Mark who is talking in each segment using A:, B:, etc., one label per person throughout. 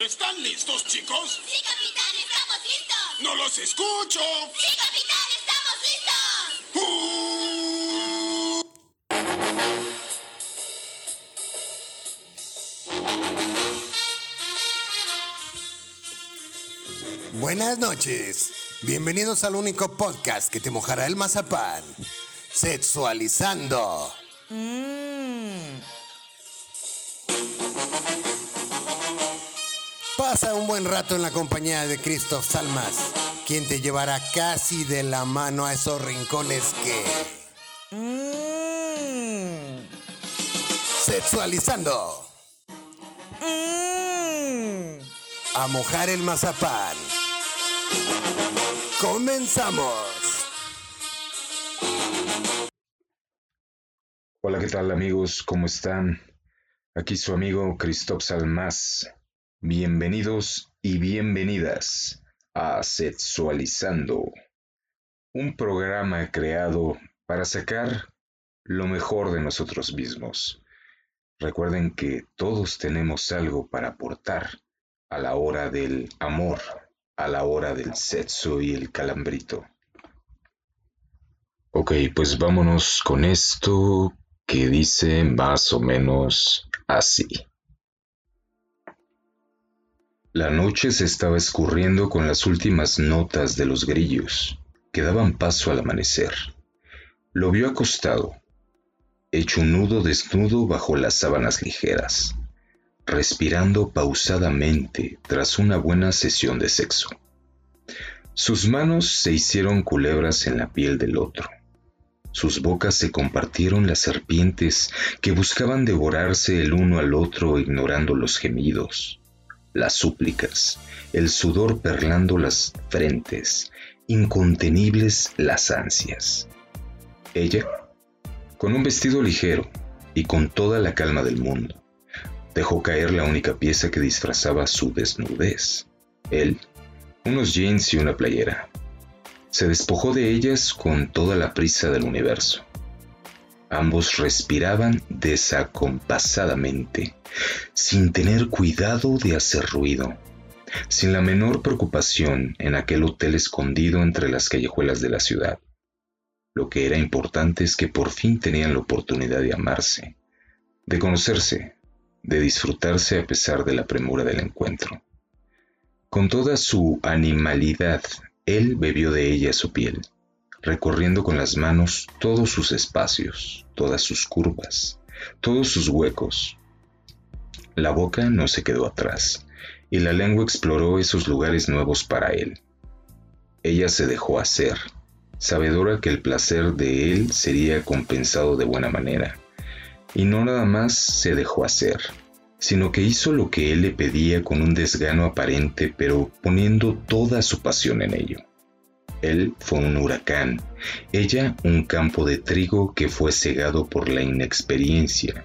A: ¿Están listos, chicos?
B: Sí, capitán, estamos listos.
A: ¡No los escucho!
B: Sí, capitán, estamos listos.
A: Uh.
C: Buenas noches. Bienvenidos al único podcast que te mojará el mazapán. Sexualizando. Pasa un buen rato en la compañía de Christoph Salmas, quien te llevará casi de la mano a esos rincones que... Sexualizando. A mojar el mazapán. Comenzamos.
D: Hola, ¿qué tal amigos? ¿Cómo están? Aquí su amigo Christoph Salmas. Bienvenidos y bienvenidas a Sexualizando, un programa creado para sacar lo mejor de nosotros mismos. Recuerden que todos tenemos algo para aportar a la hora del amor, a la hora del sexo y el calambrito. Ok, pues vámonos con esto que dice más o menos así. La noche se estaba escurriendo con las últimas notas de los grillos, que daban paso al amanecer. Lo vio acostado, hecho un nudo desnudo bajo las sábanas ligeras, respirando pausadamente tras una buena sesión de sexo. Sus manos se hicieron culebras en la piel del otro. Sus bocas se compartieron las serpientes que buscaban devorarse el uno al otro ignorando los gemidos, las súplicas, el sudor perlando las frentes, incontenibles las ansias. Ella, con un vestido ligero y con toda la calma del mundo, dejó caer la única pieza que disfrazaba su desnudez. Él, unos jeans y una playera. Se despojó de ellas con toda la prisa del universo. Ambos respiraban desacompasadamente, sin tener cuidado de hacer ruido, sin la menor preocupación en aquel hotel escondido entre las callejuelas de la ciudad. Lo que era importante es que por fin tenían la oportunidad de amarse, de conocerse, de disfrutarse a pesar de la premura del encuentro. Con toda su animalidad, él bebió de ella su piel, recorriendo con las manos todos sus espacios, todas sus curvas, todos sus huecos. La boca no se quedó atrás, y la lengua exploró esos lugares nuevos para él. Ella se dejó hacer, sabedora que el placer de él sería compensado de buena manera, y no nada más se dejó hacer, sino que hizo lo que él le pedía con un desgano aparente, pero poniendo toda su pasión en ello. Él fue un huracán, ella un campo de trigo que fue cegado por la inexperiencia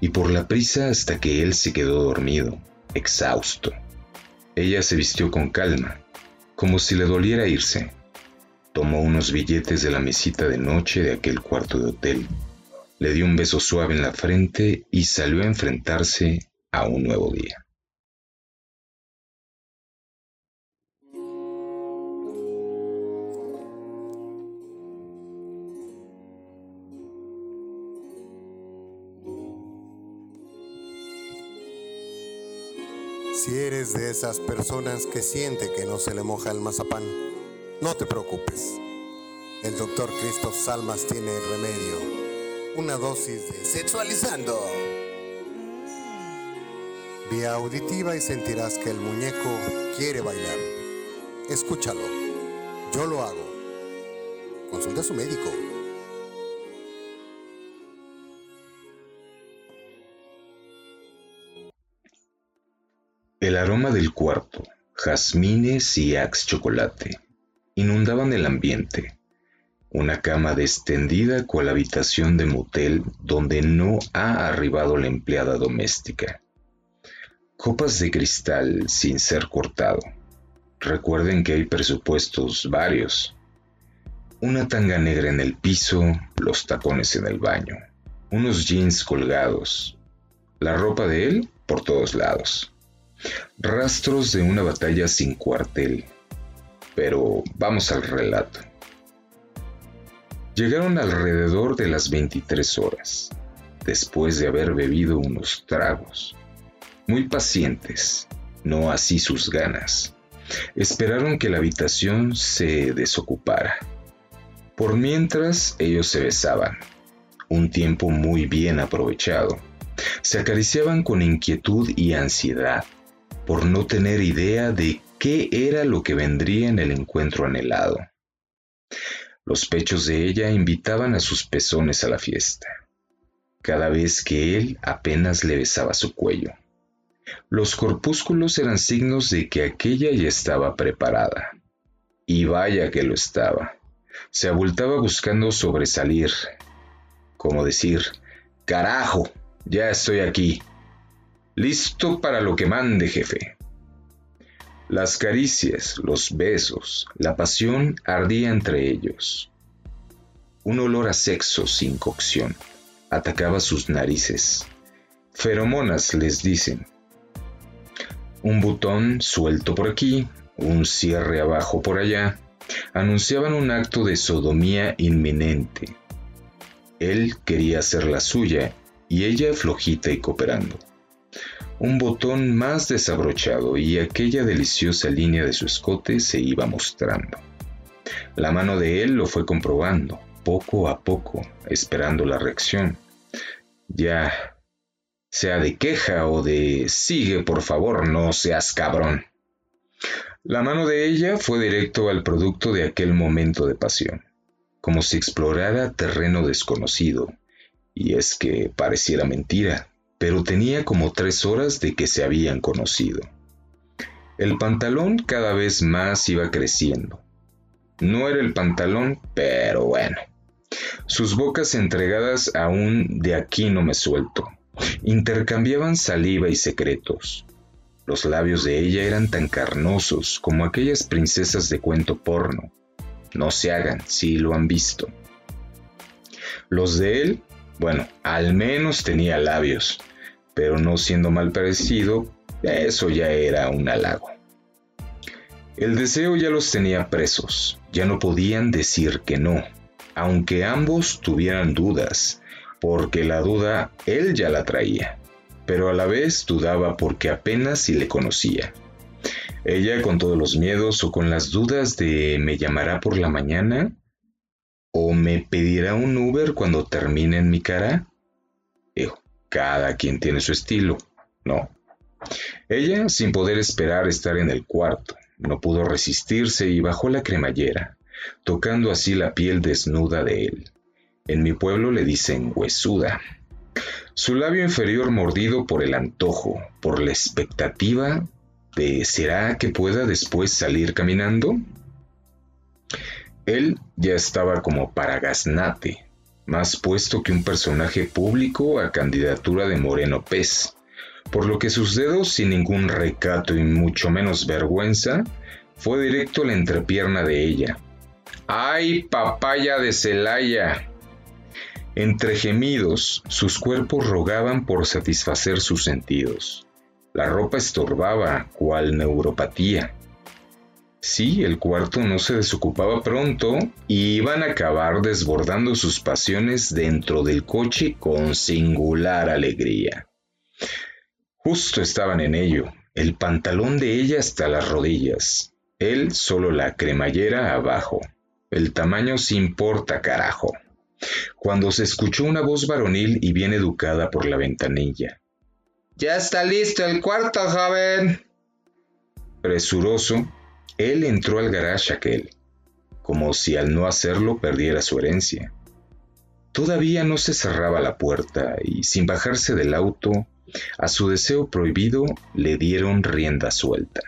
D: y por la prisa hasta que él se quedó dormido, exhausto. Ella se vistió con calma, como si le doliera irse. Tomó unos billetes de la mesita de noche de aquel cuarto de hotel, le dio un beso suave en la frente y salió a enfrentarse a un nuevo día.
C: Si eres de esas personas que siente que no se le moja el mazapán, no te preocupes. El doctor Christoph Salmas tiene el remedio. Una dosis de sexualizando. Vía auditiva y sentirás que el muñeco quiere bailar. Escúchalo. Yo lo hago. Consulta a su médico.
D: El aroma del cuarto, jazmines y axe chocolate, inundaban el ambiente. Una cama destendida cual habitación de motel donde no ha arribado la empleada doméstica. Copas de cristal sin ser cortado. Recuerden que hay presupuestos varios. Una tanga negra en el piso, los tacones en el baño, unos jeans colgados, la ropa de él por todos lados. Rastros de una batalla sin cuartel. Pero vamos al relato. Llegaron alrededor de las 23 horas, después de haber bebido unos tragos. Muy pacientes, no así sus ganas. Esperaron que la habitación se desocupara. Por mientras ellos se besaban, un tiempo muy bien aprovechado. Se acariciaban con inquietud y ansiedad por no tener idea de qué era lo que vendría en el encuentro anhelado. Los pechos de ella invitaban a sus pezones a la fiesta, cada vez que él apenas le besaba su cuello. Los corpúsculos eran signos de que aquella ya estaba preparada. Y vaya que lo estaba. Se abultaba buscando sobresalir, como decir, carajo, ya estoy aquí, listo para lo que mande jefe. Las caricias, los besos, la pasión ardía entre ellos. Un olor a sexo sin cocción atacaba sus narices. Feromonas les dicen. Un botón suelto por aquí, un cierre abajo por allá, anunciaban un acto de sodomía inminente. Él quería hacer la suya y ella flojita y cooperando un botón más desabrochado y aquella deliciosa línea de su escote se iba mostrando. La mano de él lo fue comprobando, poco a poco, esperando la reacción. Ya sea de queja o de sigue por favor, no seas cabrón. La mano de ella fue directo al producto de aquel momento de pasión, como si explorara terreno desconocido, y es que pareciera mentira, pero tenía como tres horas de que se habían conocido. El pantalón cada vez más iba creciendo. No era el pantalón, pero bueno. Sus bocas entregadas aún de aquí no me suelto. Intercambiaban saliva y secretos. Los labios de ella eran tan carnosos como aquellas princesas de cuento porno. No se hagan si lo han visto. Los de él, bueno, al menos tenía labios, pero no siendo mal parecido, eso ya era un halago. El deseo ya los tenía presos, ya no podían decir que no, aunque ambos tuvieran dudas, porque la duda él ya la traía, pero a la vez dudaba porque apenas si le conocía. Ella con todos los miedos o con las dudas de me llamará por la mañana o me pedirá un Uber cuando termine en mi cara. Hijo, cada quien tiene su estilo, ¿no? Ella, sin poder esperar estar en el cuarto, no pudo resistirse y bajó la cremallera, tocando así la piel desnuda de él. En mi pueblo le dicen huesuda. Su labio inferior mordido por el antojo, por la expectativa de ¿será que pueda después salir caminando? Él ya estaba como para gaznate, más puesto que un personaje público a candidatura de Moreno Pez, por lo que sus dedos, sin ningún recato y mucho menos vergüenza, fue directo a la entrepierna de ella. ¡Ay, papaya de Celaya! Entre gemidos, sus cuerpos rogaban por satisfacer sus sentidos. La ropa estorbaba, cual neuropatía. Sí, el cuarto no se desocupaba pronto y iban a acabar desbordando sus pasiones dentro del coche con singular alegría. Justo estaban en ello, el pantalón de ella hasta las rodillas, él solo la cremallera abajo. El tamaño se importa, carajo. Cuando se escuchó una voz varonil y bien educada por la ventanilla. Ya está listo el cuarto, joven. Presuroso, él entró al garage aquel, como si al no hacerlo perdiera su herencia. Todavía no se cerraba la puerta y sin bajarse del auto, a su deseo prohibido le dieron rienda suelta.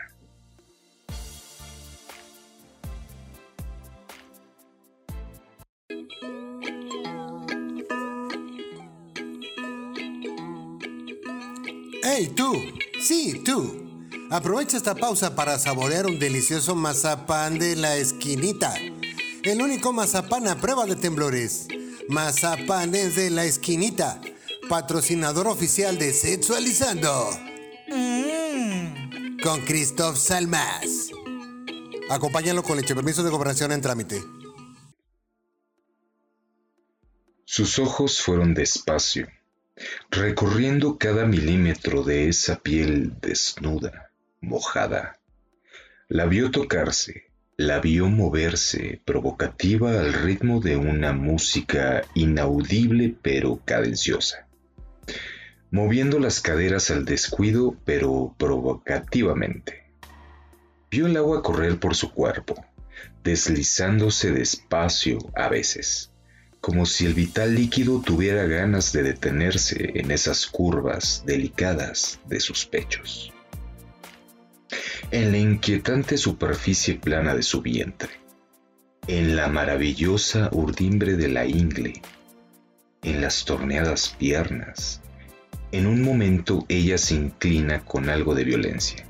C: Aprovecha esta pausa para saborear un delicioso mazapán de la esquinita. El único mazapán a prueba de temblores. Mazapanes de la esquinita. Patrocinador oficial de Sexualizando.
E: Mmm,
C: con Christoph Salmas. Acompáñalo con leche permiso de cooperación en trámite.
D: Sus ojos fueron despacio, recorriendo cada milímetro de esa piel desnuda, mojada. La vio tocarse, la vio moverse, provocativa al ritmo de una música inaudible pero cadenciosa, moviendo las caderas al descuido pero provocativamente. Vio el agua correr por su cuerpo, deslizándose despacio a veces, como si el vital líquido tuviera ganas de detenerse en esas curvas delicadas de sus pechos. En la inquietante superficie plana de su vientre, en la maravillosa urdimbre de la ingle, en las torneadas piernas, en un momento ella se inclina con algo de violencia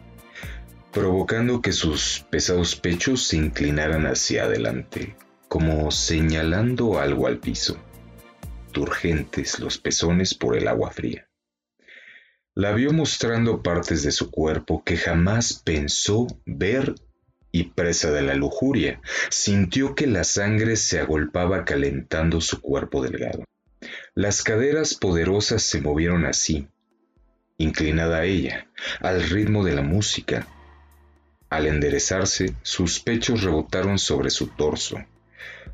D: provocando que sus pesados pechos se inclinaran hacia adelante, como señalando algo al piso, turgentes los pezones por el agua fría. La vio mostrando partes de su cuerpo que jamás pensó ver y presa de la lujuria, sintió que la sangre se agolpaba calentando su cuerpo delgado. Las caderas poderosas se movieron así, inclinada a ella, al ritmo de la música, al enderezarse, sus pechos rebotaron sobre su torso,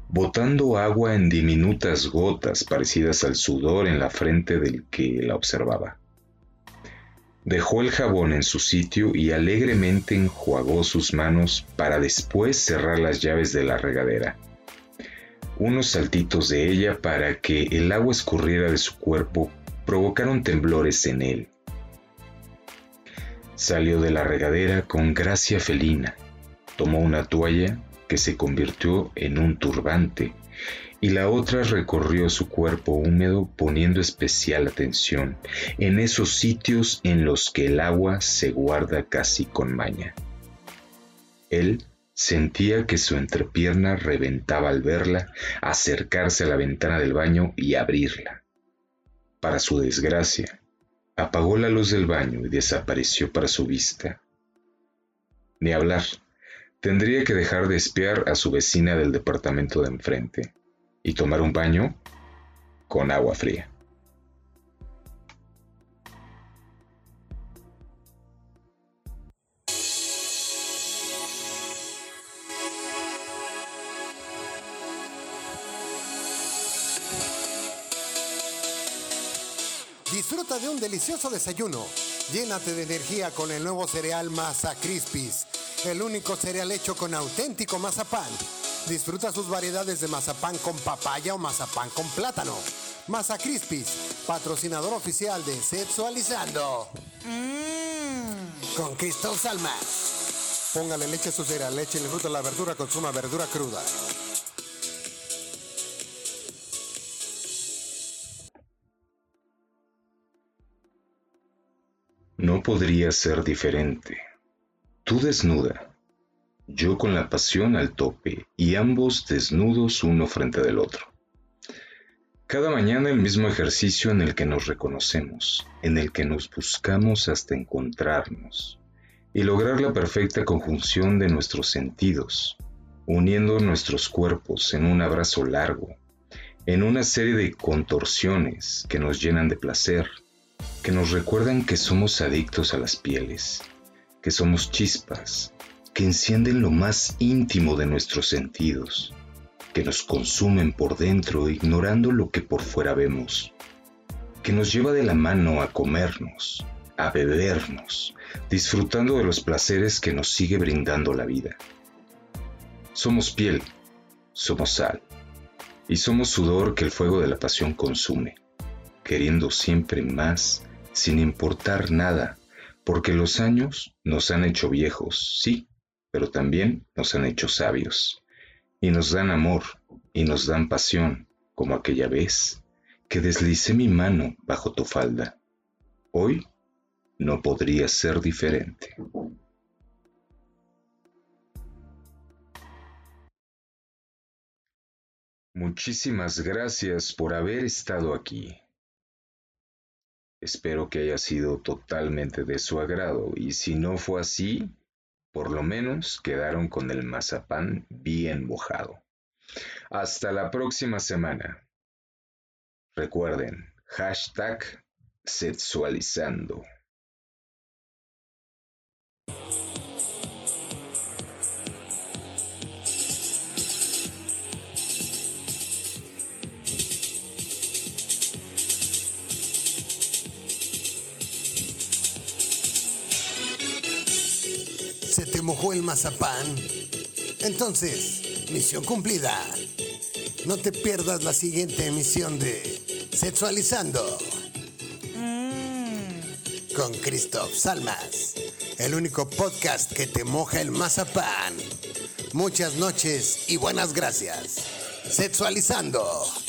D: botando agua en diminutas gotas parecidas al sudor en la frente del que la observaba. Dejó el jabón en su sitio y alegremente enjuagó sus manos para después cerrar las llaves de la regadera. Unos saltitos de ella para que el agua escurriera de su cuerpo provocaron temblores en él Salió de la regadera con gracia felina, tomó una toalla que se convirtió en un turbante y la otra recorrió su cuerpo húmedo poniendo especial atención en esos sitios en los que el agua se guarda casi con maña. Él sentía que su entrepierna reventaba al verla acercarse a la ventana del baño y abrirla. Para su desgracia, Apagó la luz del baño y desapareció para su vista. Ni hablar. Tendría que dejar de espiar a su vecina del departamento de enfrente y tomar un baño con agua fría.
C: Disfruta de un delicioso desayuno. Llénate de energía con el nuevo cereal Masa Crispis, el único cereal hecho con auténtico mazapán. Disfruta sus variedades de mazapán con papaya o mazapán con plátano. Masa Crispis, patrocinador oficial de Sexualizando. Mmm. Con Cristal Salmas. Póngale leche a su cereal, leche y le fruta la verdura, consuma verdura cruda.
D: No podría ser diferente. Tú desnuda, yo con la pasión al tope y ambos desnudos uno frente del otro. Cada mañana el mismo ejercicio en el que nos reconocemos, en el que nos buscamos hasta encontrarnos y lograr la perfecta conjunción de nuestros sentidos, uniendo nuestros cuerpos en un abrazo largo, en una serie de contorsiones que nos llenan de placer que nos recuerdan que somos adictos a las pieles, que somos chispas, que encienden lo más íntimo de nuestros sentidos, que nos consumen por dentro ignorando lo que por fuera vemos, que nos lleva de la mano a comernos, a bebernos, disfrutando de los placeres que nos sigue brindando la vida. Somos piel, somos sal, y somos sudor que el fuego de la pasión consume, queriendo siempre más sin importar nada, porque los años nos han hecho viejos, sí, pero también nos han hecho sabios, y nos dan amor, y nos dan pasión, como aquella vez que deslicé mi mano bajo tu falda. Hoy no podría ser diferente. Muchísimas gracias por haber estado aquí. Espero que haya sido totalmente de su agrado y si no fue así, por lo menos quedaron con el mazapán bien mojado. Hasta la próxima semana. Recuerden, hashtag sexualizando.
C: ¿Se te mojó el mazapán? Entonces, misión cumplida. No te pierdas la siguiente emisión de Sexualizando. Con Christoph Salmas, el único podcast que te moja el mazapán. Muchas noches y buenas gracias. Sexualizando.